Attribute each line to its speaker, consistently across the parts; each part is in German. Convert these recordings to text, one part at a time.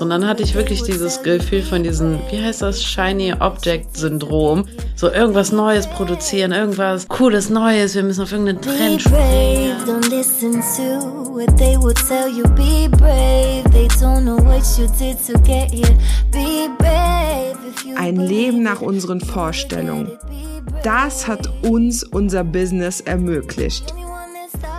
Speaker 1: Und dann hatte ich wirklich dieses Gefühl von diesem, wie heißt das, Shiny Object Syndrom. So irgendwas Neues produzieren, irgendwas Cooles Neues, wir müssen auf irgendeinen Trend springen.
Speaker 2: Ein Leben nach unseren Vorstellungen. Das hat uns unser Business ermöglicht.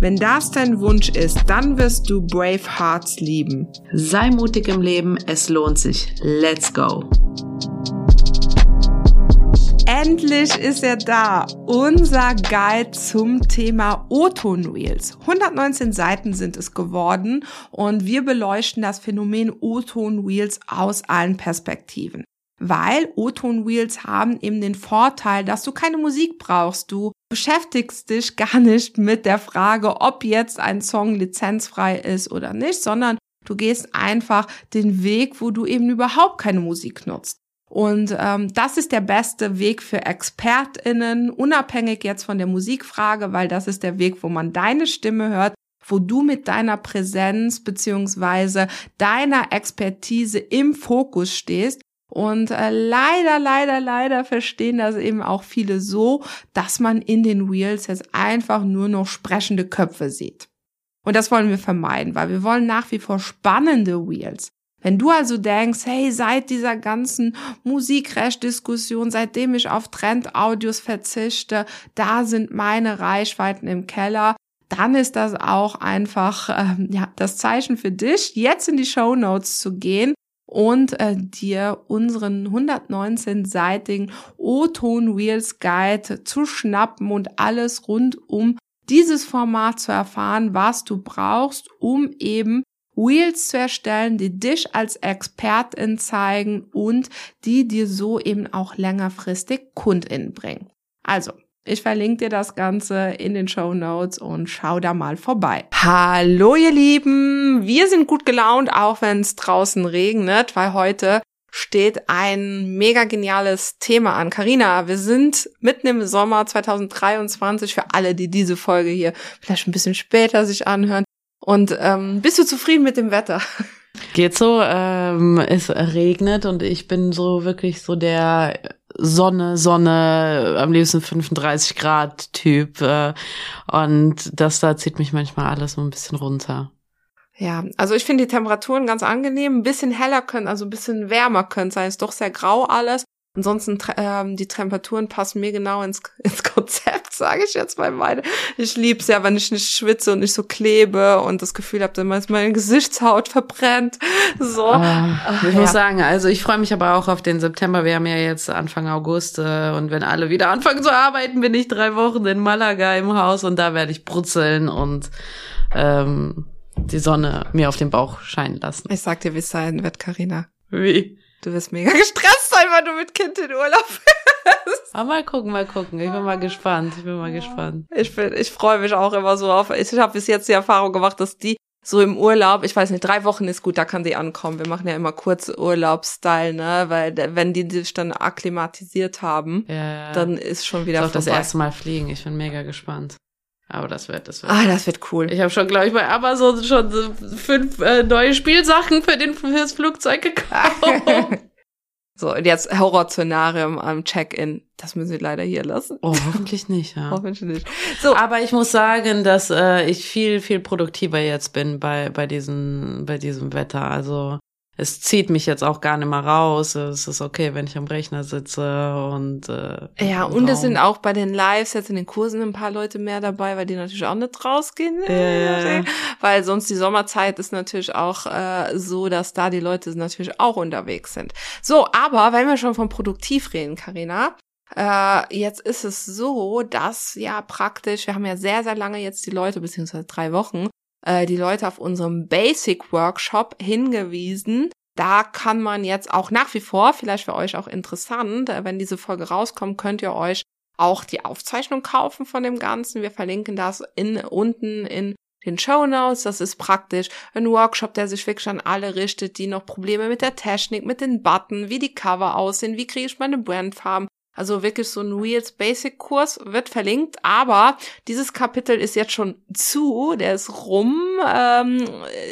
Speaker 2: Wenn das dein Wunsch ist, dann wirst du Brave Hearts lieben.
Speaker 1: Sei mutig im Leben, es lohnt sich. Let's go!
Speaker 2: Endlich ist er da, unser Guide zum Thema O-Ton Reels. 119 Seiten sind es geworden und wir beleuchten das Phänomen O-Ton Reels aus allen Perspektiven. Weil O-Ton Reels haben eben den Vorteil, dass du keine Musik brauchst. Du beschäftigst dich gar nicht mit der Frage, ob jetzt ein Song lizenzfrei ist oder nicht, sondern du gehst einfach den Weg, wo du eben überhaupt keine Musik nutzt. Und ähm, das ist der beste Weg für ExpertInnen, unabhängig jetzt von der Musikfrage, weil das ist der Weg, wo man deine Stimme hört, wo du mit deiner Präsenz beziehungsweise deiner Expertise im Fokus stehst und äh, leider, leider, leider verstehen das eben auch viele so, dass man in den Wheels jetzt einfach nur noch sprechende Köpfe sieht. Und das wollen wir vermeiden, weil wir wollen nach wie vor spannende Wheels. Wenn du also denkst, hey, seit dieser ganzen Musikrecht-Diskussion, seitdem ich auf Trend-Audios verzichte, da sind meine Reichweiten im Keller, dann ist das auch einfach ähm, ja das Zeichen für dich, jetzt in die Show Notes zu gehen und äh, dir unseren 119-seitigen O-Ton Reels Guide zu schnappen und alles rund um dieses Format zu erfahren, was du brauchst, um eben Wheels zu erstellen, die dich als Expertin zeigen und die dir so eben auch längerfristig KundInnen bringen. Also, ich verlinke dir das Ganze in den Show Notes und schau da mal vorbei. Hallo ihr Lieben, wir sind gut gelaunt, auch wenn es draußen regnet, weil heute steht ein mega geniales Thema an. Karina, wir sind mitten im Sommer 2023 für alle, die diese Folge hier vielleicht ein bisschen später sich anhören. Und ähm, bist du zufrieden mit dem Wetter?
Speaker 1: Geht so, ähm, es regnet und ich bin so wirklich so der Sonne, Sonne, am liebsten 35 Grad Typ. Äh, und das da zieht mich manchmal alles so ein bisschen runter.
Speaker 2: Ja, also ich finde die Temperaturen ganz angenehm. Ein bisschen heller können, also ein bisschen wärmer können sein. Ist doch sehr grau alles. Ansonsten ähm, die Temperaturen passen mir genau ins, ins Konzept, sage ich jetzt mal meine. Ich lieb's ja, wenn ich nicht schwitze und nicht so klebe und das Gefühl habe, dass meine Gesichtshaut verbrennt. So.
Speaker 1: Ah, ich ja. muss sagen, also ich freue mich aber auch auf den September. Wir haben ja jetzt Anfang August äh, und wenn alle wieder anfangen zu arbeiten, bin ich drei Wochen in Malaga im Haus und da werde ich brutzeln und ähm, die Sonne mir auf den Bauch scheinen lassen.
Speaker 2: Ich sag dir, wie es sein wird, Karina.
Speaker 1: Wie?
Speaker 2: Du wirst mega gestresst sein, weil du mit Kind in Urlaub bist.
Speaker 1: Aber mal gucken, mal gucken. Ich bin mal gespannt. Ich bin mal gespannt.
Speaker 2: Ich bin, ich freue mich auch immer so auf. Ich habe bis jetzt die Erfahrung gemacht, dass die so im Urlaub, ich weiß nicht, drei Wochen ist gut, da kann die ankommen. Wir machen ja immer kurz Urlaubsstyle, ne? Weil wenn die sich dann akklimatisiert haben, ja, dann ist schon wieder
Speaker 1: ich das erste Mal fliegen. Ich bin mega gespannt. Aber das wird, das wird.
Speaker 2: Ah, das wird cool.
Speaker 1: Ich habe schon, glaube ich, bei Amazon schon fünf äh, neue Spielsachen für den fürs Flugzeug gekauft.
Speaker 2: so, jetzt Horrorszenarium am Check-in. Das müssen wir leider hier lassen.
Speaker 1: Oh, hoffentlich nicht, ja.
Speaker 2: hoffentlich nicht.
Speaker 1: So. Aber ich muss sagen, dass äh, ich viel, viel produktiver jetzt bin bei, bei, diesen, bei diesem Wetter. Also es zieht mich jetzt auch gar nicht mehr raus. Es ist okay, wenn ich am Rechner sitze und äh,
Speaker 2: ja und es sind auch bei den Lives jetzt in den Kursen ein paar Leute mehr dabei, weil die natürlich auch nicht rausgehen,
Speaker 1: ja.
Speaker 2: weil sonst die Sommerzeit ist natürlich auch äh, so, dass da die Leute natürlich auch unterwegs sind. So, aber wenn wir schon von produktiv reden, Karina, äh, jetzt ist es so, dass ja praktisch, wir haben ja sehr sehr lange jetzt die Leute beziehungsweise drei Wochen äh, die Leute auf unserem Basic Workshop hingewiesen. Da kann man jetzt auch nach wie vor, vielleicht für euch auch interessant, äh, wenn diese Folge rauskommt, könnt ihr euch auch die Aufzeichnung kaufen von dem Ganzen. Wir verlinken das in, unten in den Show Notes. Das ist praktisch ein Workshop, der sich wirklich an alle richtet, die noch Probleme mit der Technik, mit den Button, wie die Cover aussehen, wie kriege ich meine Brandfarben. Also wirklich so ein Reels Basic Kurs wird verlinkt, aber dieses Kapitel ist jetzt schon zu, der ist rum. Ähm,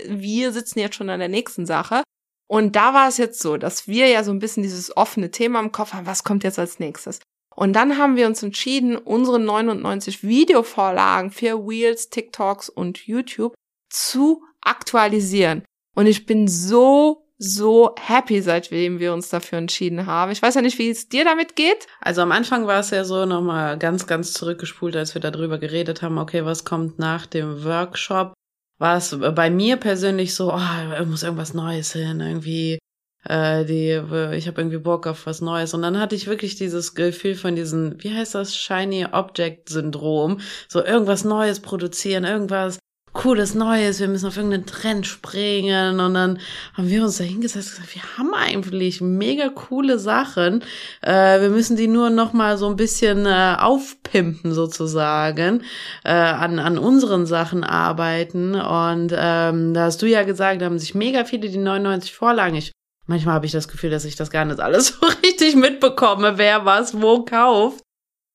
Speaker 2: wir sitzen jetzt schon an der nächsten Sache. Und da war es jetzt so, dass wir ja so ein bisschen dieses offene Thema im Kopf haben, was kommt jetzt als nächstes? Und dann haben wir uns entschieden, unsere 99 Videovorlagen für Wheels, TikToks und YouTube zu aktualisieren. Und ich bin so so happy, seitdem wir uns dafür entschieden haben. Ich weiß ja nicht, wie es dir damit geht.
Speaker 1: Also am Anfang war es ja so nochmal ganz, ganz zurückgespult, als wir darüber geredet haben, okay, was kommt nach dem Workshop? War es bei mir persönlich so, oh, muss irgendwas Neues hin, irgendwie äh, die, ich habe irgendwie Bock auf was Neues. Und dann hatte ich wirklich dieses Gefühl von diesem, wie heißt das, Shiny Object Syndrom, so irgendwas Neues produzieren, irgendwas cooles Neues, wir müssen auf irgendeinen Trend springen und dann haben wir uns da hingesetzt und gesagt, wir haben eigentlich mega coole Sachen, äh, wir müssen die nur noch mal so ein bisschen äh, aufpimpen sozusagen, äh, an, an unseren Sachen arbeiten und ähm, da hast du ja gesagt, da haben sich mega viele die 99 Vorlagen, ich Manchmal habe ich das Gefühl, dass ich das gar nicht alles so richtig mitbekomme, wer was wo kauft.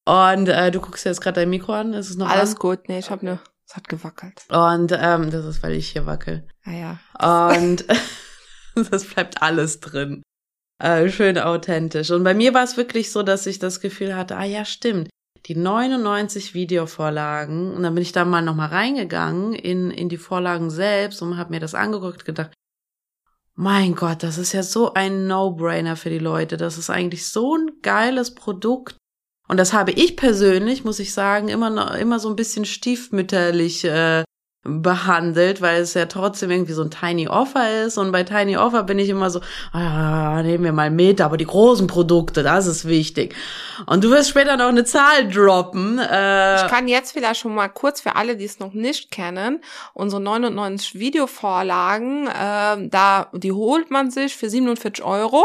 Speaker 1: Und äh, du guckst jetzt gerade dein Mikro an, ist es noch
Speaker 2: Alles an? gut, nee, ich habe ne, es hat gewackelt.
Speaker 1: Und ähm, das ist, weil ich hier wackel.
Speaker 2: Ah ja.
Speaker 1: Und das bleibt alles drin. Äh, schön authentisch. Und bei mir war es wirklich so, dass ich das Gefühl hatte, ah ja, stimmt. Die 99 Videovorlagen, und dann bin ich da mal nochmal reingegangen in, in die Vorlagen selbst und habe mir das angeguckt, gedacht, mein Gott, das ist ja so ein No-Brainer für die Leute. Das ist eigentlich so ein geiles Produkt. Und das habe ich persönlich, muss ich sagen, immer noch, immer so ein bisschen stiefmütterlich äh, behandelt, weil es ja trotzdem irgendwie so ein Tiny Offer ist. Und bei Tiny Offer bin ich immer so, ah, nehmen wir mal mit, aber die großen Produkte, das ist wichtig. Und du wirst später noch eine Zahl droppen.
Speaker 2: Äh ich kann jetzt vielleicht schon mal kurz für alle, die es noch nicht kennen, unsere 99 Videovorlagen, äh, da die holt man sich für 47 Euro.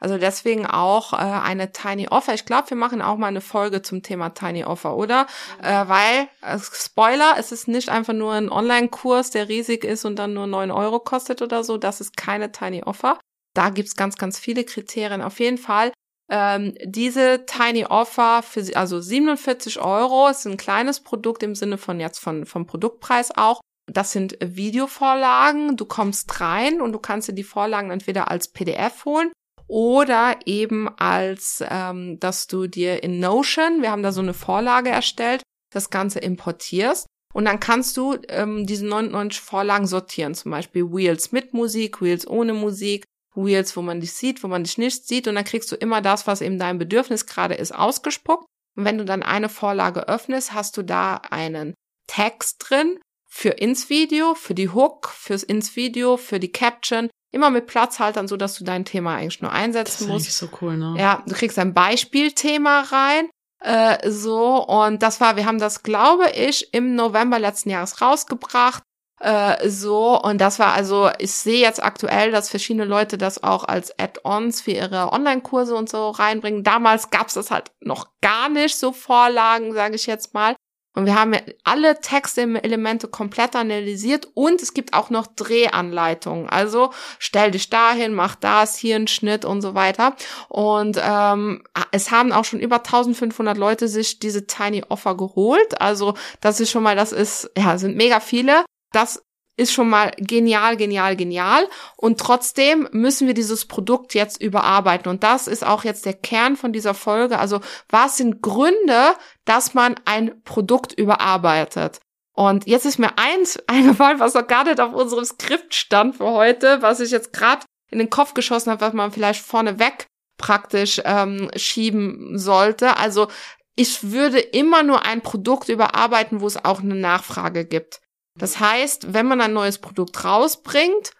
Speaker 2: Also deswegen auch äh, eine Tiny Offer. Ich glaube, wir machen auch mal eine Folge zum Thema Tiny Offer, oder? Äh, weil, äh, Spoiler, es ist nicht einfach nur ein Online-Kurs, der riesig ist und dann nur neun Euro kostet oder so. Das ist keine Tiny Offer. Da gibt's ganz, ganz viele Kriterien. Auf jeden Fall ähm, diese Tiny Offer für also 47 Euro ist ein kleines Produkt im Sinne von jetzt von vom Produktpreis auch. Das sind Videovorlagen. Du kommst rein und du kannst dir die Vorlagen entweder als PDF holen oder eben als, ähm, dass du dir in Notion, wir haben da so eine Vorlage erstellt, das Ganze importierst. Und dann kannst du ähm, diese 99 Vorlagen sortieren, zum Beispiel Wheels mit Musik, Wheels ohne Musik, Wheels, wo man dich sieht, wo man dich nicht sieht. Und dann kriegst du immer das, was eben dein Bedürfnis gerade ist, ausgespuckt. Und wenn du dann eine Vorlage öffnest, hast du da einen Text drin für ins Video, für die Hook, fürs ins Video, für die Caption, immer mit Platzhaltern, so dass du dein Thema eigentlich nur einsetzen
Speaker 1: das
Speaker 2: musst.
Speaker 1: Das ist so cool, ne?
Speaker 2: Ja, du kriegst ein Beispielthema rein. Äh, so, und das war, wir haben das, glaube ich, im November letzten Jahres rausgebracht. Äh, so, und das war also, ich sehe jetzt aktuell, dass verschiedene Leute das auch als Add-ons für ihre Online-Kurse und so reinbringen. Damals gab's das halt noch gar nicht, so Vorlagen, sage ich jetzt mal. Und wir haben alle Textelemente komplett analysiert und es gibt auch noch Drehanleitungen. Also stell dich dahin, mach das, hier einen Schnitt und so weiter. Und ähm, es haben auch schon über 1500 Leute sich diese Tiny Offer geholt. Also das ist schon mal, das ist, ja, sind mega viele. Das ist schon mal genial, genial, genial. Und trotzdem müssen wir dieses Produkt jetzt überarbeiten. Und das ist auch jetzt der Kern von dieser Folge. Also was sind Gründe, dass man ein Produkt überarbeitet? Und jetzt ist mir eins eingefallen, was noch gar nicht auf unserem Skript stand für heute, was ich jetzt gerade in den Kopf geschossen habe, was man vielleicht vorneweg praktisch ähm, schieben sollte. Also ich würde immer nur ein Produkt überarbeiten, wo es auch eine Nachfrage gibt. Das heißt, wenn man ein neues Produkt rausbringt,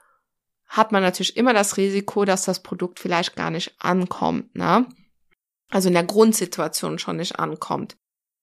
Speaker 2: hat man natürlich immer das Risiko, dass das Produkt vielleicht gar nicht ankommt, ne? Also in der Grundsituation schon nicht ankommt.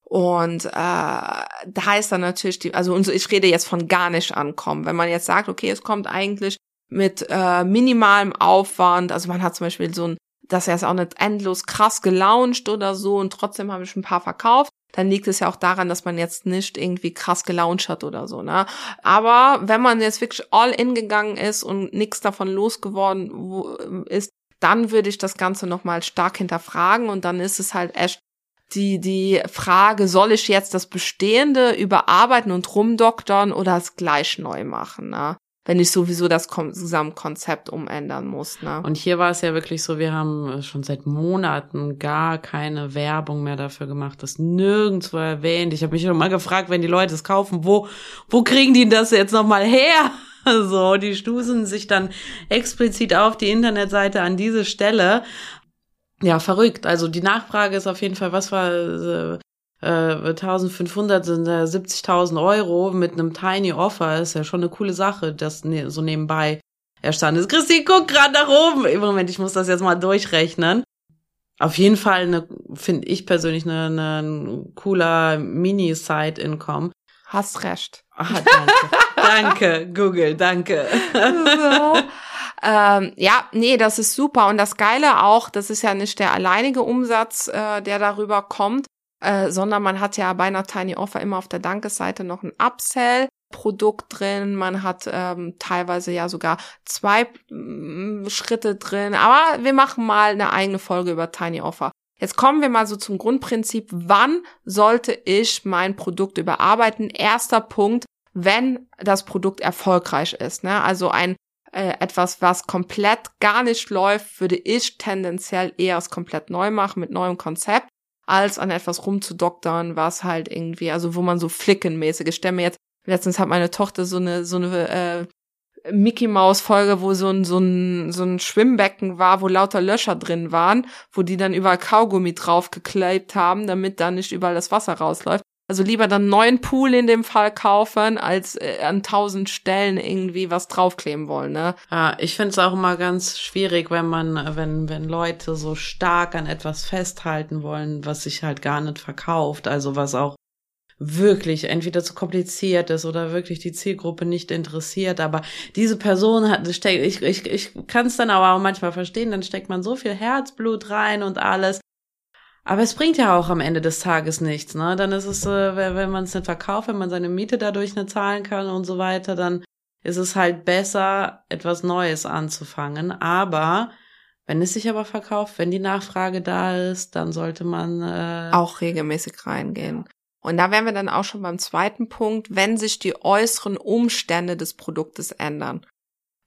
Speaker 2: Und äh, da heißt dann natürlich, die, also ich rede jetzt von gar nicht ankommen. Wenn man jetzt sagt, okay, es kommt eigentlich mit äh, minimalem Aufwand, also man hat zum Beispiel so ein, das ist auch nicht endlos krass gelauncht oder so und trotzdem habe ich ein paar verkauft, dann liegt es ja auch daran, dass man jetzt nicht irgendwie krass gelauncht hat oder so, ne? Aber wenn man jetzt wirklich all in gegangen ist und nichts davon losgeworden ist, dann würde ich das Ganze nochmal stark hinterfragen und dann ist es halt echt die, die Frage, soll ich jetzt das Bestehende überarbeiten und rumdoktern oder es gleich neu machen, ne? Wenn ich sowieso das Gesamtkonzept umändern muss. Ne?
Speaker 1: Und hier war es ja wirklich so, wir haben schon seit Monaten gar keine Werbung mehr dafür gemacht, das nirgendwo erwähnt. Ich habe mich schon mal gefragt, wenn die Leute es kaufen, wo, wo kriegen die das jetzt nochmal her? So, die stußen sich dann explizit auf die Internetseite an diese Stelle. Ja, verrückt. Also die Nachfrage ist auf jeden Fall, was war äh, 1500 sind äh, 70.000 Euro mit einem Tiny Offer ist ja schon eine coole Sache, das ne, so nebenbei erstanden ist. Christi, guck gerade nach oben. Im Moment, ich muss das jetzt mal durchrechnen. Auf jeden Fall finde ich persönlich, eine, eine, ein cooler Mini-Side-Income.
Speaker 2: Hast recht.
Speaker 1: Ah, danke. danke, Google, danke. So.
Speaker 2: Ähm, ja, nee, das ist super. Und das Geile auch, das ist ja nicht der alleinige Umsatz, äh, der darüber kommt, äh, sondern man hat ja bei einer Tiny Offer immer auf der Dankesseite noch ein Upsell. Produkt drin, man hat ähm, teilweise ja sogar zwei mm, Schritte drin, aber wir machen mal eine eigene Folge über Tiny Offer. Jetzt kommen wir mal so zum Grundprinzip, wann sollte ich mein Produkt überarbeiten? Erster Punkt, wenn das Produkt erfolgreich ist. Ne? Also ein äh, etwas, was komplett gar nicht läuft, würde ich tendenziell eher es komplett neu machen mit neuem Konzept als an etwas rumzudoktern, was halt irgendwie, also wo man so flickenmäßig, ich stelle mir jetzt, letztens hat meine Tochter so eine, so eine äh, Mickey Maus Folge, wo so ein, so ein, so ein Schwimmbecken war, wo lauter Löcher drin waren, wo die dann überall Kaugummi draufgeklebt haben, damit da nicht überall das Wasser rausläuft. Also lieber dann neuen Pool in dem Fall kaufen, als äh, an tausend Stellen irgendwie was draufkleben wollen, ne?
Speaker 1: Ja, ich finde es auch immer ganz schwierig, wenn man, wenn, wenn Leute so stark an etwas festhalten wollen, was sich halt gar nicht verkauft, also was auch wirklich entweder zu kompliziert ist oder wirklich die Zielgruppe nicht interessiert. Aber diese Person hat, ich, ich, ich kann es dann aber auch manchmal verstehen, dann steckt man so viel Herzblut rein und alles. Aber es bringt ja auch am Ende des Tages nichts, ne? Dann ist es, äh, wenn man es nicht verkauft, wenn man seine Miete dadurch nicht zahlen kann und so weiter, dann ist es halt besser, etwas Neues anzufangen. Aber wenn es sich aber verkauft, wenn die Nachfrage da ist, dann sollte man
Speaker 2: äh auch regelmäßig reingehen. Und da wären wir dann auch schon beim zweiten Punkt, wenn sich die äußeren Umstände des Produktes ändern.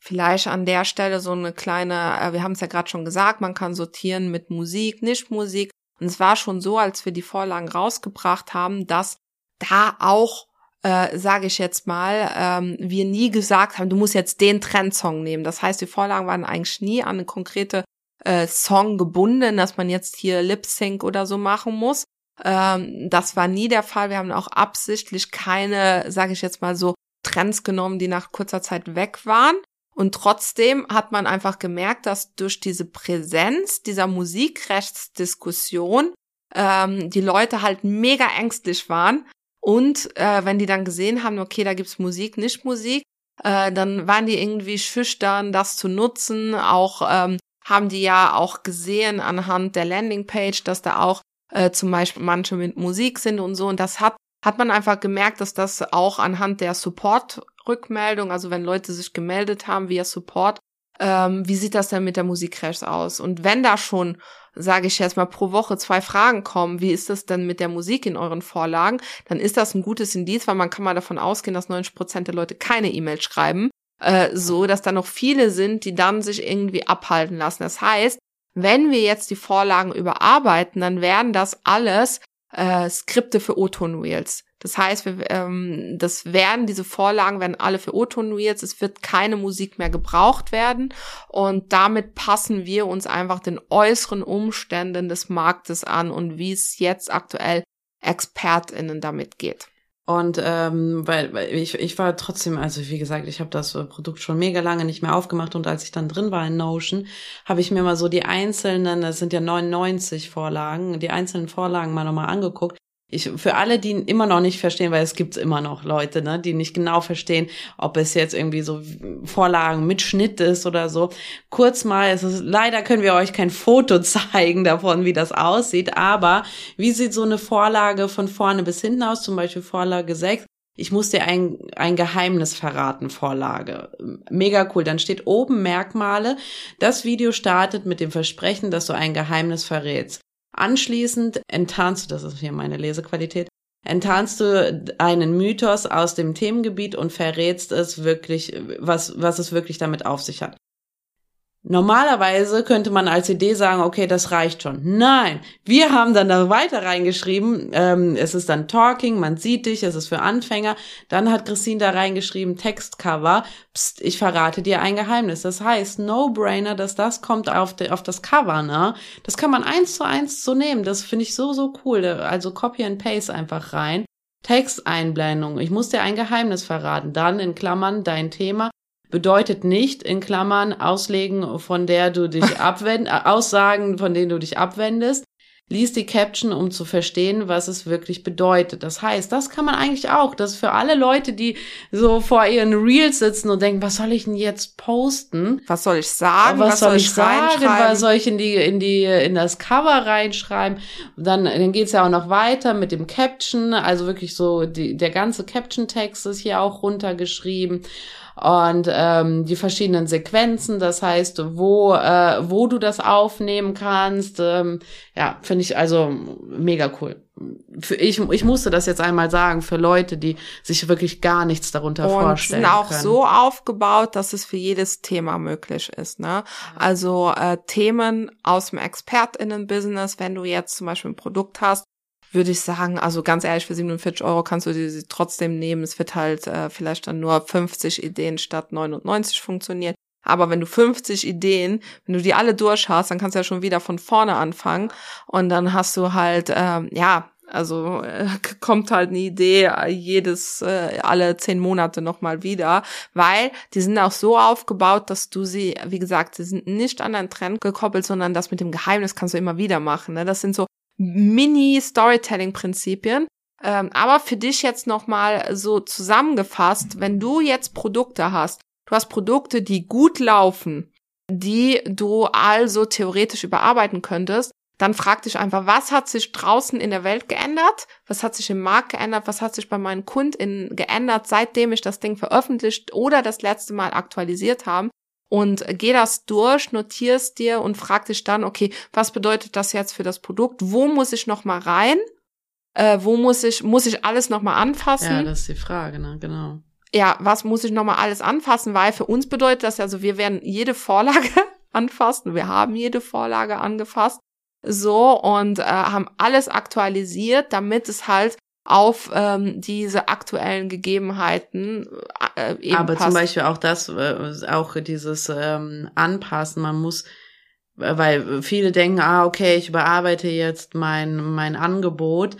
Speaker 2: Vielleicht an der Stelle so eine kleine, äh, wir haben es ja gerade schon gesagt, man kann sortieren mit Musik, nicht Musik. Und es war schon so, als wir die Vorlagen rausgebracht haben, dass da auch, äh, sage ich jetzt mal, ähm, wir nie gesagt haben, du musst jetzt den Trendsong nehmen. Das heißt, die Vorlagen waren eigentlich nie an eine konkrete äh, Song gebunden, dass man jetzt hier Lip Sync oder so machen muss. Ähm, das war nie der Fall. Wir haben auch absichtlich keine, sage ich jetzt mal so, Trends genommen, die nach kurzer Zeit weg waren, und trotzdem hat man einfach gemerkt, dass durch diese Präsenz dieser Musikrechtsdiskussion ähm, die Leute halt mega ängstlich waren. Und äh, wenn die dann gesehen haben, okay, da gibt's Musik, nicht Musik, äh, dann waren die irgendwie schüchtern, das zu nutzen. Auch ähm, haben die ja auch gesehen anhand der Landingpage, dass da auch äh, zum Beispiel manche mit Musik sind und so. Und das hat hat man einfach gemerkt, dass das auch anhand der Support-Rückmeldung, also wenn Leute sich gemeldet haben via Support, ähm, wie sieht das denn mit der Musikcrash aus? Und wenn da schon, sage ich jetzt mal, pro Woche zwei Fragen kommen, wie ist das denn mit der Musik in euren Vorlagen, dann ist das ein gutes Indiz, weil man kann mal davon ausgehen, dass 90 Prozent der Leute keine E-Mail schreiben, äh, so dass da noch viele sind, die dann sich irgendwie abhalten lassen. Das heißt, wenn wir jetzt die Vorlagen überarbeiten, dann werden das alles äh, Skripte für O-Ton-Reels. Das heißt, wir, ähm, das werden, diese Vorlagen werden alle für O-Ton-Reels. Es wird keine Musik mehr gebraucht werden. Und damit passen wir uns einfach den äußeren Umständen des Marktes an und wie es jetzt aktuell ExpertInnen damit geht.
Speaker 1: Und ähm, weil, weil ich, ich war trotzdem, also wie gesagt, ich habe das Produkt schon mega lange nicht mehr aufgemacht und als ich dann drin war in Notion, habe ich mir mal so die einzelnen, das sind ja 99 Vorlagen, die einzelnen Vorlagen mal nochmal angeguckt. Ich, für alle, die immer noch nicht verstehen, weil es gibt immer noch Leute, ne, die nicht genau verstehen, ob es jetzt irgendwie so Vorlagen mit Schnitt ist oder so. Kurz mal, es ist, leider können wir euch kein Foto zeigen davon, wie das aussieht, aber wie sieht so eine Vorlage von vorne bis hinten aus, zum Beispiel Vorlage 6? Ich muss dir ein, ein Geheimnis verraten, Vorlage. Mega cool. Dann steht oben Merkmale. Das Video startet mit dem Versprechen, dass du ein Geheimnis verrätst. Anschließend enttarnst du, das ist hier meine Lesequalität, enttarnst du einen Mythos aus dem Themengebiet und verrätst es wirklich, was, was es wirklich damit auf sich hat. Normalerweise könnte man als Idee sagen, okay, das reicht schon. Nein, wir haben dann da weiter reingeschrieben, ähm, es ist dann Talking, man sieht dich, es ist für Anfänger. Dann hat Christine da reingeschrieben, Textcover, pst, ich verrate dir ein Geheimnis. Das heißt, No-Brainer, dass das kommt auf, de, auf das Cover, ne? Das kann man eins zu eins so nehmen, das finde ich so, so cool. Also Copy and Paste einfach rein. Texteinblendung, ich muss dir ein Geheimnis verraten. Dann in Klammern dein Thema bedeutet nicht in Klammern Auslegen, von der du dich abwendest, äh, Aussagen, von denen du dich abwendest. Lies die Caption, um zu verstehen, was es wirklich bedeutet. Das heißt, das kann man eigentlich auch. Das ist für alle Leute, die so vor ihren Reels sitzen und denken, was soll ich denn jetzt posten?
Speaker 2: Was soll ich sagen?
Speaker 1: Was, was soll, ich sagen? Was soll ich in die, in die, in das Cover reinschreiben? Dann, dann geht's ja auch noch weiter mit dem Caption. Also wirklich so, die, der ganze Caption-Text ist hier auch runtergeschrieben und ähm, die verschiedenen Sequenzen, das heißt, wo, äh, wo du das aufnehmen kannst. Ähm, ja, finde ich also mega cool. Für ich, ich musste das jetzt einmal sagen, für Leute, die sich wirklich gar nichts darunter und vorstellen.
Speaker 2: sind auch
Speaker 1: können.
Speaker 2: so aufgebaut, dass es für jedes Thema möglich ist. Ne? Also äh, Themen aus dem ExpertInnen-Business, wenn du jetzt zum Beispiel ein Produkt hast, würde ich sagen, also ganz ehrlich, für 47 Euro kannst du sie trotzdem nehmen. Es wird halt äh, vielleicht dann nur 50 Ideen statt 99 funktionieren. Aber wenn du 50 Ideen, wenn du die alle durch hast, dann kannst du ja schon wieder von vorne anfangen. Und dann hast du halt, ähm, ja, also äh, kommt halt eine Idee äh, jedes äh, alle zehn Monate nochmal wieder, weil die sind auch so aufgebaut, dass du sie, wie gesagt, sie sind nicht an einen Trend gekoppelt, sondern das mit dem Geheimnis kannst du immer wieder machen. Ne? Das sind so Mini-Storytelling-Prinzipien. Ähm, aber für dich jetzt nochmal so zusammengefasst, wenn du jetzt Produkte hast, du hast Produkte, die gut laufen, die du also theoretisch überarbeiten könntest, dann frag dich einfach, was hat sich draußen in der Welt geändert? Was hat sich im Markt geändert? Was hat sich bei meinen KundInnen geändert, seitdem ich das Ding veröffentlicht oder das letzte Mal aktualisiert haben? Und geh das durch, notierst dir und frag dich dann, okay, was bedeutet das jetzt für das Produkt? Wo muss ich noch mal rein? Äh, wo muss ich muss ich alles noch mal anfassen?
Speaker 1: Ja, das ist die Frage, ne? Genau.
Speaker 2: Ja, was muss ich noch mal alles anfassen? Weil für uns bedeutet das also, wir werden jede Vorlage anfassen. Wir haben jede Vorlage angefasst. So und äh, haben alles aktualisiert, damit es halt auf ähm, diese aktuellen Gegebenheiten
Speaker 1: äh, eben Aber passt. zum Beispiel auch das, äh, auch dieses ähm, Anpassen, man muss weil viele denken, ah, okay, ich überarbeite jetzt mein, mein Angebot.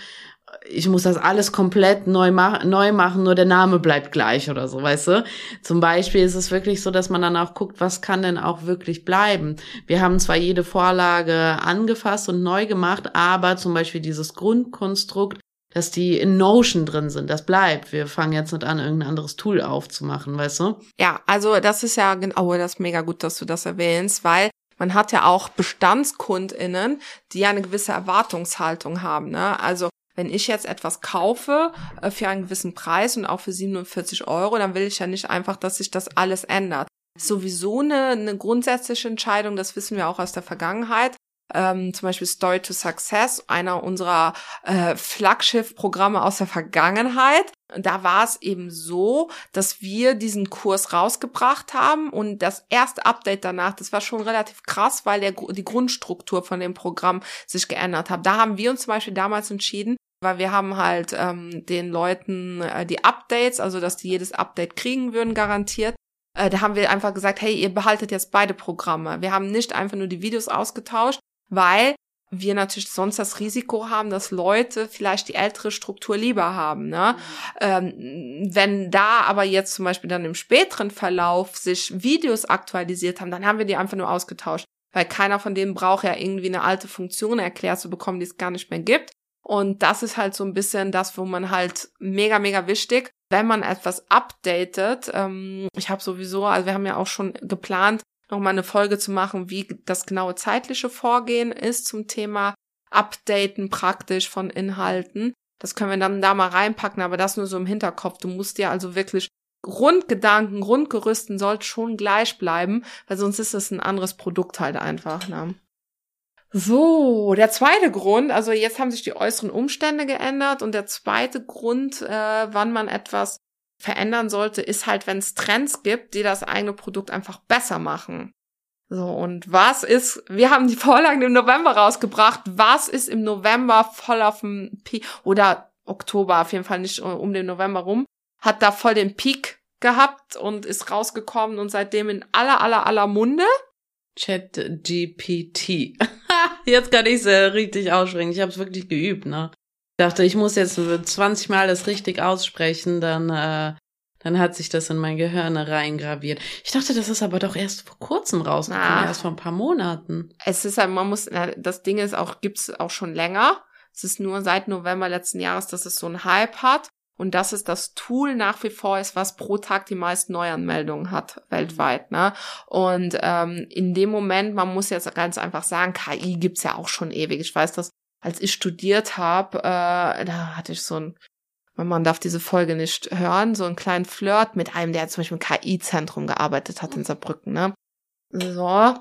Speaker 1: Ich muss das alles komplett neu, mach, neu machen, nur der Name bleibt gleich oder so, weißt du? Zum Beispiel ist es wirklich so, dass man dann auch guckt, was kann denn auch wirklich bleiben? Wir haben zwar jede Vorlage angefasst und neu gemacht, aber zum Beispiel dieses Grundkonstrukt dass die in Notion drin sind. Das bleibt. Wir fangen jetzt nicht an, irgendein anderes Tool aufzumachen, weißt du?
Speaker 2: Ja, also das ist ja genau, das ist mega gut, dass du das erwähnst, weil man hat ja auch BestandskundInnen, die ja eine gewisse Erwartungshaltung haben. Ne? Also wenn ich jetzt etwas kaufe äh, für einen gewissen Preis und auch für 47 Euro, dann will ich ja nicht einfach, dass sich das alles ändert. Sowieso eine, eine grundsätzliche Entscheidung, das wissen wir auch aus der Vergangenheit ähm, zum Beispiel Story to Success, einer unserer äh, Flaggschiff-Programme aus der Vergangenheit. Da war es eben so, dass wir diesen Kurs rausgebracht haben und das erste Update danach, das war schon relativ krass, weil der, die Grundstruktur von dem Programm sich geändert hat. Da haben wir uns zum Beispiel damals entschieden, weil wir haben halt ähm, den Leuten äh, die Updates, also dass die jedes Update kriegen würden, garantiert. Äh, da haben wir einfach gesagt, hey, ihr behaltet jetzt beide Programme. Wir haben nicht einfach nur die Videos ausgetauscht, weil wir natürlich sonst das Risiko haben, dass Leute vielleicht die ältere Struktur lieber haben. Ne? Mhm. Ähm, wenn da aber jetzt zum Beispiel dann im späteren Verlauf sich Videos aktualisiert haben, dann haben wir die einfach nur ausgetauscht. Weil keiner von denen braucht ja irgendwie eine alte Funktion erklärt zu bekommen, die es gar nicht mehr gibt. Und das ist halt so ein bisschen das, wo man halt mega, mega wichtig, wenn man etwas updatet. Ähm, ich habe sowieso, also wir haben ja auch schon geplant, nochmal eine Folge zu machen, wie das genaue zeitliche Vorgehen ist zum Thema Updaten praktisch von Inhalten. Das können wir dann da mal reinpacken, aber das nur so im Hinterkopf. Du musst dir also wirklich Grundgedanken, Grundgerüsten sollte schon gleich bleiben, weil sonst ist es ein anderes Produkt halt einfach. Ne? So, der zweite Grund, also jetzt haben sich die äußeren Umstände geändert und der zweite Grund, äh, wann man etwas verändern sollte, ist halt, wenn es Trends gibt, die das eigene Produkt einfach besser machen. So, und was ist, wir haben die Vorlagen im November rausgebracht, was ist im November voll auf dem Peak, oder Oktober, auf jeden Fall nicht um den November rum, hat da voll den Peak gehabt und ist rausgekommen und seitdem in aller, aller, aller Munde.
Speaker 1: Chat GPT. jetzt kann ich es äh, richtig aussprechen. Ich habe es wirklich geübt, ne? Ich dachte, ich muss jetzt 20 Mal das richtig aussprechen, dann, äh, dann hat sich das in mein Gehirn reingraviert. Ich dachte, das ist aber doch erst vor kurzem rausgekommen, ah. erst vor ein paar Monaten.
Speaker 2: Es ist halt, man muss, das Ding ist auch, gibt's auch schon länger. Es ist nur seit November letzten Jahres, dass es so einen Hype hat und dass es das Tool nach wie vor ist, was pro Tag die meisten Neuanmeldungen hat weltweit. Ne? Und ähm, in dem Moment, man muss jetzt ganz einfach sagen, KI gibt's ja auch schon ewig. Ich weiß, dass als ich studiert habe, äh, da hatte ich so ein man darf diese Folge nicht hören, so einen kleinen Flirt mit einem, der zum Beispiel im KI-Zentrum gearbeitet hat in Saarbrücken, ne? So,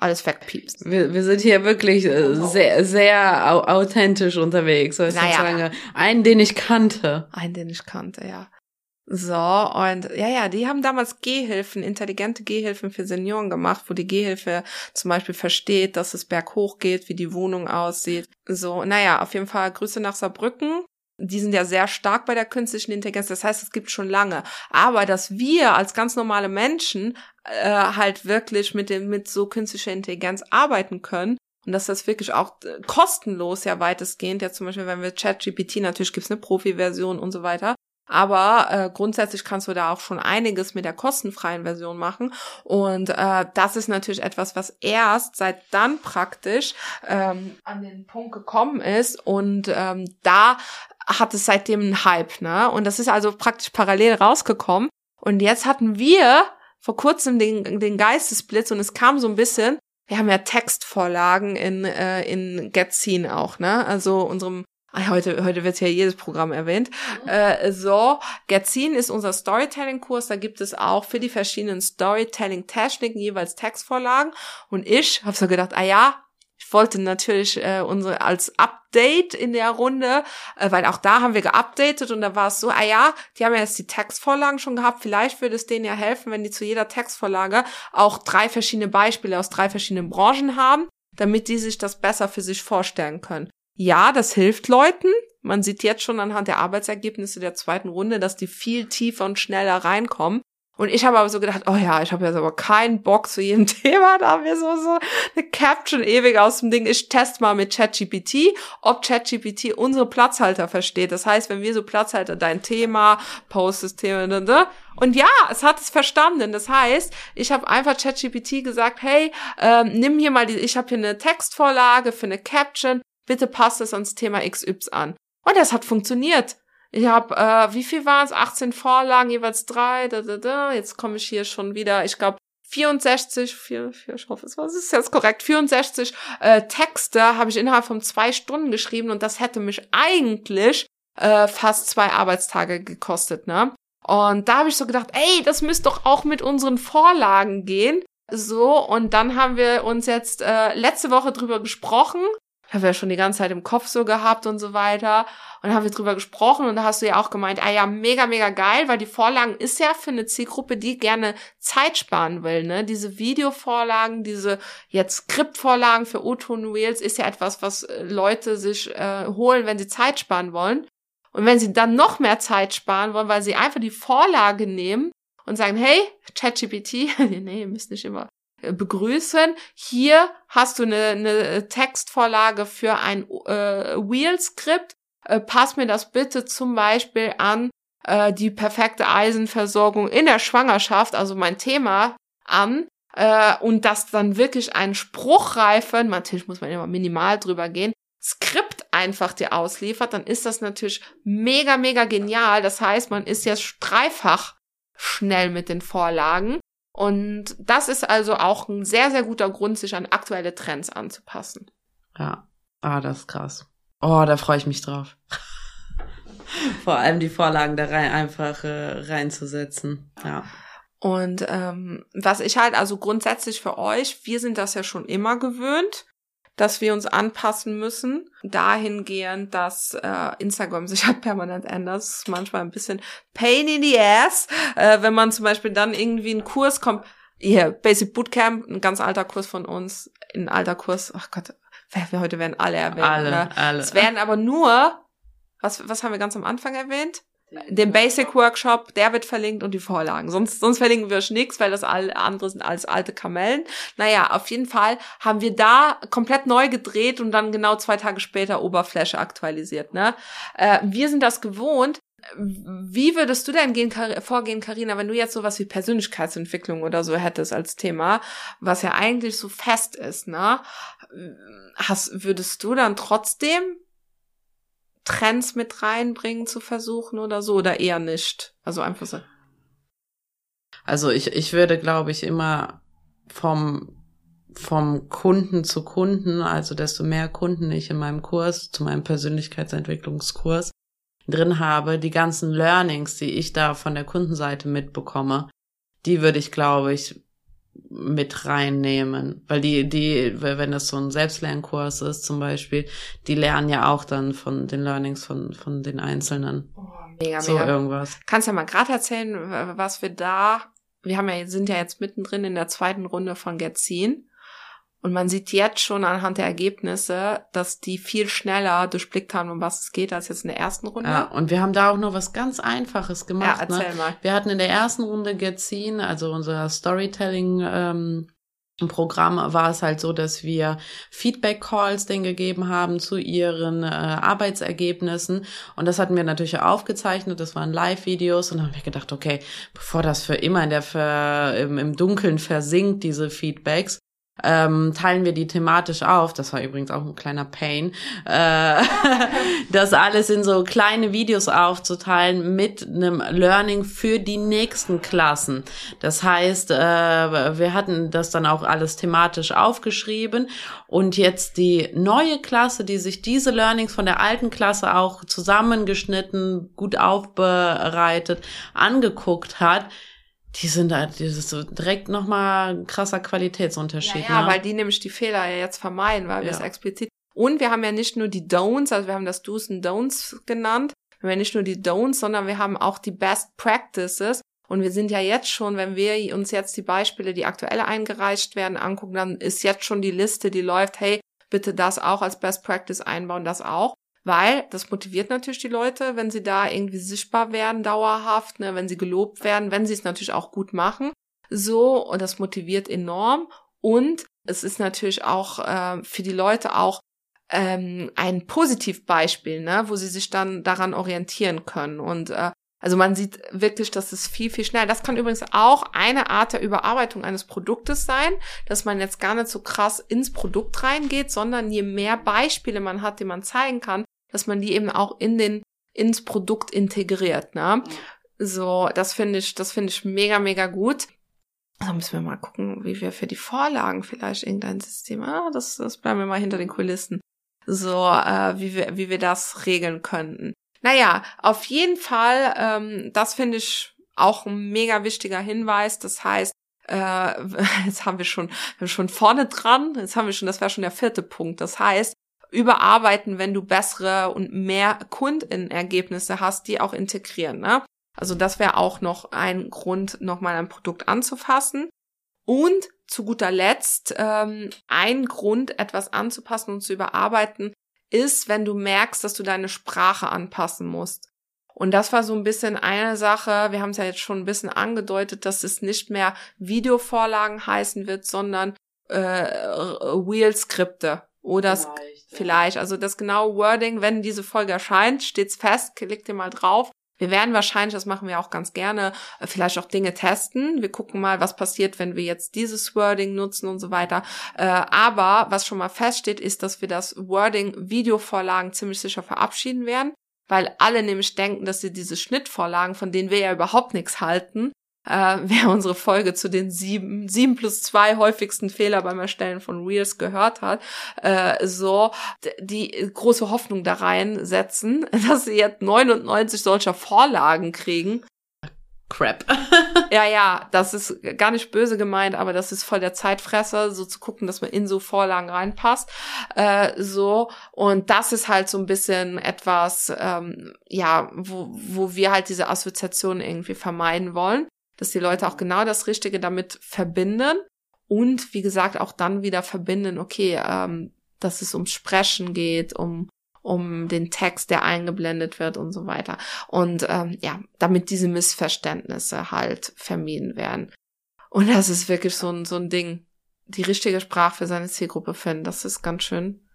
Speaker 2: alles wegpiepst.
Speaker 1: Wir, wir sind hier wirklich äh, sehr, sehr au authentisch unterwegs. So naja. Sagen, einen, den ich kannte.
Speaker 2: Einen, den ich kannte, ja. So, und ja, ja, die haben damals Gehhilfen, intelligente Gehhilfen für Senioren gemacht, wo die Gehhilfe zum Beispiel versteht, dass es berghoch geht, wie die Wohnung aussieht. So, naja, auf jeden Fall Grüße nach Saarbrücken die sind ja sehr stark bei der künstlichen Intelligenz. Das heißt, es gibt schon lange. Aber dass wir als ganz normale Menschen äh, halt wirklich mit dem mit so künstlicher Intelligenz arbeiten können und dass das wirklich auch äh, kostenlos ja weitestgehend, ja zum Beispiel, wenn wir ChatGPT, natürlich gibt's eine Profi-Version und so weiter, aber äh, grundsätzlich kannst du da auch schon einiges mit der kostenfreien Version machen. Und äh, das ist natürlich etwas, was erst seit dann praktisch ähm, an den Punkt gekommen ist. Und ähm, da hat es seitdem einen Hype, ne? Und das ist also praktisch parallel rausgekommen. Und jetzt hatten wir vor kurzem den, den Geistesblitz und es kam so ein bisschen, wir haben ja Textvorlagen in, äh, in Getzin auch, ne? Also unserem Heute, heute wird ja jedes Programm erwähnt. Äh, so, Getzin ist unser Storytelling-Kurs. Da gibt es auch für die verschiedenen Storytelling-Techniken jeweils Textvorlagen. Und ich habe so gedacht, ah ja, ich wollte natürlich äh, unsere als Update in der Runde, äh, weil auch da haben wir geupdatet und da war es so, ah ja, die haben ja jetzt die Textvorlagen schon gehabt, vielleicht würde es denen ja helfen, wenn die zu jeder Textvorlage auch drei verschiedene Beispiele aus drei verschiedenen Branchen haben, damit die sich das besser für sich vorstellen können. Ja, das hilft Leuten. Man sieht jetzt schon anhand der Arbeitsergebnisse der zweiten Runde, dass die viel tiefer und schneller reinkommen. Und ich habe aber so gedacht, oh ja, ich habe jetzt aber keinen Bock zu jedem Thema, da haben wir so, so eine Caption ewig aus dem Ding. Ich teste mal mit ChatGPT, ob ChatGPT unsere Platzhalter versteht. Das heißt, wenn wir so Platzhalter, dein Thema, Post Thema, ne, ne? und ja, es hat es verstanden. Das heißt, ich habe einfach ChatGPT gesagt, hey, ähm, nimm hier mal die, ich habe hier eine Textvorlage für eine Caption, bitte passt es ans Thema XY an. Und das hat funktioniert. Ich habe, äh, wie viel waren es? 18 Vorlagen, jeweils drei. Da, da, da. Jetzt komme ich hier schon wieder, ich glaube, 64, vier, vier, ich hoffe, es ist jetzt korrekt, 64 äh, Texte habe ich innerhalb von zwei Stunden geschrieben und das hätte mich eigentlich äh, fast zwei Arbeitstage gekostet, ne? Und da habe ich so gedacht, ey, das müsste doch auch mit unseren Vorlagen gehen. So, und dann haben wir uns jetzt äh, letzte Woche drüber gesprochen ich habe ja schon die ganze Zeit im Kopf so gehabt und so weiter. Und dann haben wir drüber gesprochen und da hast du ja auch gemeint, ah ja, mega, mega geil, weil die Vorlagen ist ja für eine Zielgruppe, die gerne Zeit sparen will, ne? Diese Videovorlagen, diese jetzt Skriptvorlagen für O-Ton Reels ist ja etwas, was äh, Leute sich äh, holen, wenn sie Zeit sparen wollen. Und wenn sie dann noch mehr Zeit sparen wollen, weil sie einfach die Vorlage nehmen und sagen, hey, ChatGPT, nee, ihr müsst nicht immer begrüßen. Hier hast du eine, eine Textvorlage für ein äh, Wheel-Skript. Äh, pass mir das bitte zum Beispiel an äh, die perfekte Eisenversorgung in der Schwangerschaft, also mein Thema, an. Äh, und das dann wirklich ein spruchreifen, natürlich muss man immer minimal drüber gehen, Skript einfach dir ausliefert, dann ist das natürlich mega, mega genial. Das heißt, man ist jetzt dreifach schnell mit den Vorlagen. Und das ist also auch ein sehr, sehr guter Grund, sich an aktuelle Trends anzupassen.
Speaker 1: Ja, ah, das ist krass. Oh, da freue ich mich drauf. Vor allem die Vorlagen da rein einfach äh, reinzusetzen. Ja.
Speaker 2: Und ähm, was ich halt also grundsätzlich für euch, wir sind das ja schon immer gewöhnt, dass wir uns anpassen müssen. Dahingehend, dass äh, Instagram sich halt permanent ändert. Das ist manchmal ein bisschen pain in the ass, äh, wenn man zum Beispiel dann irgendwie einen Kurs kommt. Hier, Basic Bootcamp, ein ganz alter Kurs von uns, ein alter Kurs, ach Gott, heute werden alle erwähnt. Alle, ne? alle. Es werden aber nur, was, was haben wir ganz am Anfang erwähnt? Den Basic Workshop, der wird verlinkt und die Vorlagen. Sonst, sonst verlinken wir euch nichts, weil das alle andere sind als alte Kamellen. Naja, auf jeden Fall haben wir da komplett neu gedreht und dann genau zwei Tage später Oberfläche aktualisiert. Ne? Äh, wir sind das gewohnt. Wie würdest du denn gehen, vorgehen, Karina, wenn du jetzt sowas wie Persönlichkeitsentwicklung oder so hättest als Thema, was ja eigentlich so fest ist, ne? Hast, würdest du dann trotzdem Trends mit reinbringen zu versuchen oder so oder eher nicht? Also einfach so.
Speaker 1: Also ich, ich würde, glaube ich, immer vom, vom Kunden zu Kunden, also desto mehr Kunden ich in meinem Kurs, zu meinem Persönlichkeitsentwicklungskurs drin habe, die ganzen Learnings, die ich da von der Kundenseite mitbekomme, die würde ich, glaube ich, mit reinnehmen. Weil die, die, wenn das so ein Selbstlernkurs ist zum Beispiel, die lernen ja auch dann von den Learnings von, von den Einzelnen. Oh,
Speaker 2: mega, so mega. irgendwas. Kannst ja mal gerade erzählen, was wir da, wir haben ja, sind ja jetzt mittendrin in der zweiten Runde von Getzin. Und man sieht jetzt schon anhand der Ergebnisse, dass die viel schneller durchblickt haben, um was es geht, als jetzt in der ersten Runde.
Speaker 1: Ja, und wir haben da auch nur was ganz Einfaches gemacht. Ja, erzähl ne? mal. Wir hatten in der ersten Runde Getzin, also unser Storytelling, ähm, im Programm war es halt so, dass wir Feedback-Calls denen gegeben haben zu ihren äh, Arbeitsergebnissen. Und das hatten wir natürlich aufgezeichnet. Das waren Live-Videos. Und dann haben wir gedacht, okay, bevor das für immer in der Ver im, im Dunkeln versinkt, diese Feedbacks, ähm, teilen wir die thematisch auf. Das war übrigens auch ein kleiner Pain, äh, das alles in so kleine Videos aufzuteilen mit einem Learning für die nächsten Klassen. Das heißt, äh, wir hatten das dann auch alles thematisch aufgeschrieben und jetzt die neue Klasse, die sich diese Learnings von der alten Klasse auch zusammengeschnitten, gut aufbereitet, angeguckt hat, die sind da, das ist so direkt nochmal ein krasser Qualitätsunterschied.
Speaker 2: Ja, ja ne? weil die nämlich die Fehler ja jetzt vermeiden, weil wir es explizit. Und wir haben ja nicht nur die Don'ts, also wir haben das Do's und Don'ts genannt. Wir haben ja nicht nur die Don'ts, sondern wir haben auch die Best Practices. Und wir sind ja jetzt schon, wenn wir uns jetzt die Beispiele, die aktuell eingereicht werden, angucken, dann ist jetzt schon die Liste, die läuft, hey, bitte das auch als Best Practice einbauen, das auch weil das motiviert natürlich die Leute, wenn sie da irgendwie sichtbar werden, dauerhaft, ne, wenn sie gelobt werden, wenn sie es natürlich auch gut machen. So, und das motiviert enorm. Und es ist natürlich auch äh, für die Leute auch ähm, ein Positivbeispiel, ne, wo sie sich dann daran orientieren können. Und äh, also man sieht wirklich, dass es viel, viel schneller. Das kann übrigens auch eine Art der Überarbeitung eines Produktes sein, dass man jetzt gar nicht so krass ins Produkt reingeht, sondern je mehr Beispiele man hat, die man zeigen kann, dass man die eben auch in den, ins Produkt integriert, ne? So, das finde ich, das finde ich mega, mega gut. Also müssen wir mal gucken, wie wir für die Vorlagen vielleicht irgendein System, ah, das, das bleiben wir mal hinter den Kulissen. So, äh, wie wir, wie wir das regeln könnten. Naja, auf jeden Fall, ähm, das finde ich auch ein mega wichtiger Hinweis. Das heißt, äh, jetzt haben wir schon, schon vorne dran, jetzt haben wir schon, das wäre schon der vierte Punkt. Das heißt, überarbeiten, wenn du bessere und mehr Kundenergebnisse hast, die auch integrieren. Ne? Also das wäre auch noch ein Grund, nochmal ein Produkt anzufassen. Und zu guter Letzt, ähm, ein Grund, etwas anzupassen und zu überarbeiten, ist, wenn du merkst, dass du deine Sprache anpassen musst. Und das war so ein bisschen eine Sache, wir haben es ja jetzt schon ein bisschen angedeutet, dass es nicht mehr Videovorlagen heißen wird, sondern äh, Wheel-Skripte oder vielleicht, vielleicht. Also das genaue Wording, wenn diese Folge erscheint, steht's fest, klickt ihr mal drauf. Wir werden wahrscheinlich, das machen wir auch ganz gerne, äh, vielleicht auch Dinge testen. Wir gucken mal, was passiert, wenn wir jetzt dieses Wording nutzen und so weiter. Äh, aber was schon mal feststeht, ist, dass wir das Wording Videovorlagen ziemlich sicher verabschieden werden, weil alle nämlich denken, dass sie diese Schnittvorlagen, von denen wir ja überhaupt nichts halten, äh, wer unsere Folge zu den sieben, sieben plus zwei häufigsten Fehler beim Erstellen von Reels gehört hat, äh, so die große Hoffnung da reinsetzen, dass sie jetzt 99 solcher Vorlagen kriegen.
Speaker 1: Crap.
Speaker 2: ja, ja, das ist gar nicht böse gemeint, aber das ist voll der Zeitfresser, so zu gucken, dass man in so Vorlagen reinpasst. Äh, so, und das ist halt so ein bisschen etwas, ähm, ja, wo, wo wir halt diese Assoziation irgendwie vermeiden wollen dass die Leute auch genau das Richtige damit verbinden und wie gesagt auch dann wieder verbinden, okay, ähm, dass es ums Sprechen geht, um um den Text, der eingeblendet wird und so weiter. Und ähm, ja, damit diese Missverständnisse halt vermieden werden. Und das ist wirklich so ein, so ein Ding. Die richtige Sprache für seine Zielgruppe finden, das ist ganz schön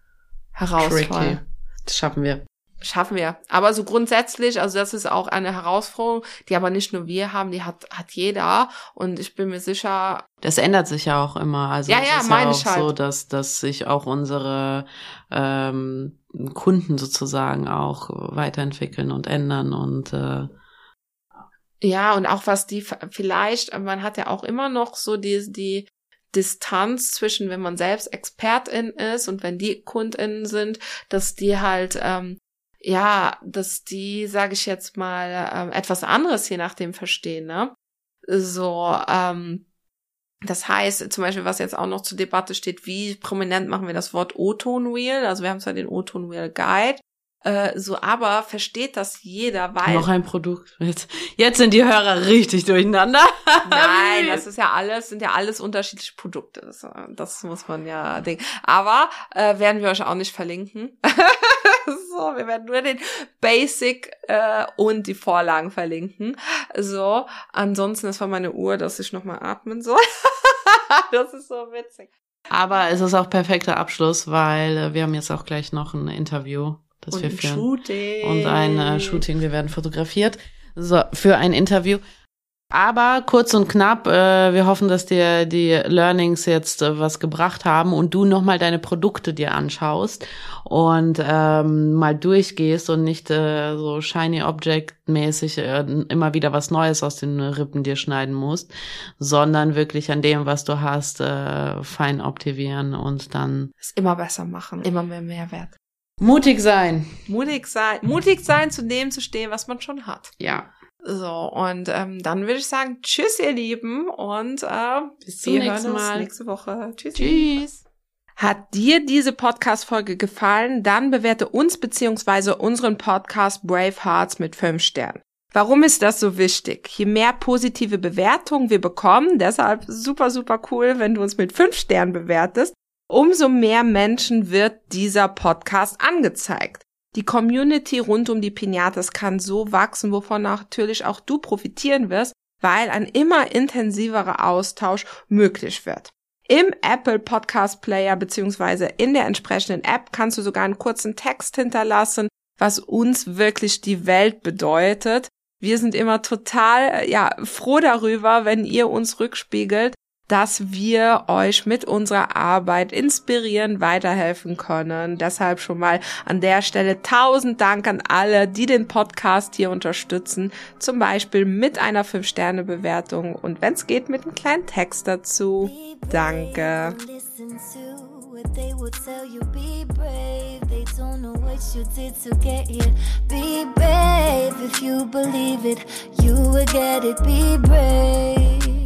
Speaker 2: herausfordernd.
Speaker 1: Das schaffen wir
Speaker 2: schaffen wir. Aber so grundsätzlich, also das ist auch eine Herausforderung, die aber nicht nur wir haben, die hat, hat jeder. Und ich bin mir sicher.
Speaker 1: Das ändert sich ja auch immer. Also
Speaker 2: ja, ja,
Speaker 1: ist
Speaker 2: meine
Speaker 1: ja auch
Speaker 2: ich halt.
Speaker 1: so, dass, dass sich auch unsere ähm, Kunden sozusagen auch weiterentwickeln und ändern und äh,
Speaker 2: ja, und auch was die vielleicht, man hat ja auch immer noch so die, die Distanz zwischen, wenn man selbst Expertin ist und wenn die KundInnen sind, dass die halt ähm, ja, dass die, sage ich jetzt mal, ähm, etwas anderes je nachdem verstehen, ne? So, ähm, das heißt, zum Beispiel, was jetzt auch noch zur Debatte steht, wie prominent machen wir das Wort O-Ton-Wheel? Also wir haben zwar den O-Ton-Wheel Guide, äh, so, aber versteht das jeder, weil.
Speaker 1: Noch ein Produkt. Jetzt, jetzt sind die Hörer richtig durcheinander.
Speaker 2: Nein, das ist ja alles, sind ja alles unterschiedliche Produkte. Das, äh, das muss man ja denken. Aber äh, werden wir euch auch nicht verlinken. so, wir werden nur den Basic äh, und die Vorlagen verlinken. So, ansonsten, das war meine Uhr, dass ich nochmal atmen soll. das ist so witzig.
Speaker 1: Aber es ist auch perfekter Abschluss, weil äh, wir haben jetzt auch gleich noch ein Interview, das
Speaker 2: und
Speaker 1: wir
Speaker 2: ein
Speaker 1: führen.
Speaker 2: Shooting.
Speaker 1: Und ein äh, Shooting, wir werden fotografiert. So, für ein Interview. Aber kurz und knapp, äh, wir hoffen, dass dir die Learnings jetzt äh, was gebracht haben und du nochmal deine Produkte dir anschaust und ähm, mal durchgehst und nicht äh, so shiny object mäßig äh, immer wieder was Neues aus den Rippen dir schneiden musst, sondern wirklich an dem, was du hast, äh, fein optimieren und dann
Speaker 2: Es immer besser machen, immer mehr Mehrwert.
Speaker 1: mutig sein.
Speaker 2: Mutig sein, mutig sein, zu dem zu stehen, was man schon hat.
Speaker 1: Ja.
Speaker 2: So, und ähm, dann würde ich sagen, tschüss, ihr Lieben, und äh,
Speaker 1: Bis zum
Speaker 2: wir
Speaker 1: nächsten Mal.
Speaker 2: nächste Woche. Tschüss.
Speaker 1: Tschüss.
Speaker 2: Hat dir diese Podcast-Folge gefallen, dann bewerte uns beziehungsweise unseren Podcast Brave Hearts mit fünf Sternen. Warum ist das so wichtig? Je mehr positive Bewertungen wir bekommen, deshalb super, super cool, wenn du uns mit fünf Sternen bewertest, umso mehr Menschen wird dieser Podcast angezeigt. Die Community rund um die Pinatas kann so wachsen, wovon natürlich auch du profitieren wirst, weil ein immer intensiverer Austausch möglich wird. Im Apple Podcast Player beziehungsweise in der entsprechenden App kannst du sogar einen kurzen Text hinterlassen, was uns wirklich die Welt bedeutet. Wir sind immer total ja froh darüber, wenn ihr uns rückspiegelt, dass wir euch mit unserer Arbeit inspirieren, weiterhelfen können. Deshalb schon mal an der Stelle tausend Dank an alle, die den Podcast hier unterstützen. Zum Beispiel mit einer 5-Sterne-Bewertung und wenn es geht, mit einem kleinen Text dazu. Danke.
Speaker 3: They will tell you. Be brave. They don't know what you did to get here. Be brave if you believe it. You will get it. Be brave.